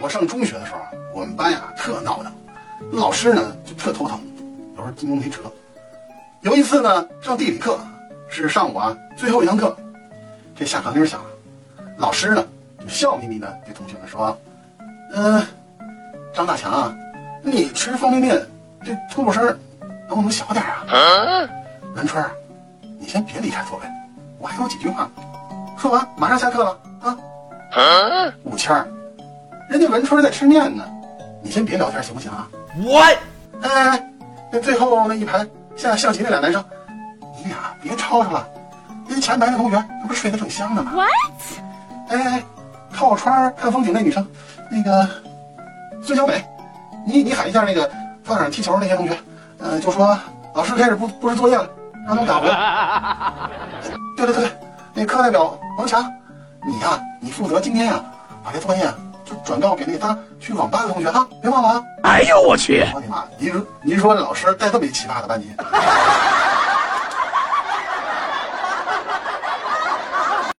我上中学的时候，我们班呀特闹腾，老师呢就特头疼，有时候筋弓没辙。有一次呢，上地理课是上午啊最后一堂课，这下课铃响了，老师呢就笑眯眯的对同学们说：“嗯、张大强啊，你吃方便面这吐噜声能不能小点儿啊？文春儿，你先别离开座位，我还有几句话。说完马上下课了啊。武谦儿，人家文春在吃面呢，你先别聊天行不行啊？What？哎哎哎，那最后那一排下象棋那俩男生，你俩别吵吵了，人前排那同学那不是睡得正香呢吗 What？哎哎哎，靠窗看风景那女生，那个孙小美，你你喊一下那个操场上踢球那些同学，呃，就说老师开始布布置作业了，让他们打回来。对对对对，那课代表王强，你呀、你负责今天呀、把这作业就转告给那仨去网吧的同学哈，别忘了啊。哎呦我去！我的妈！您说您说老师带这么一奇葩的班级？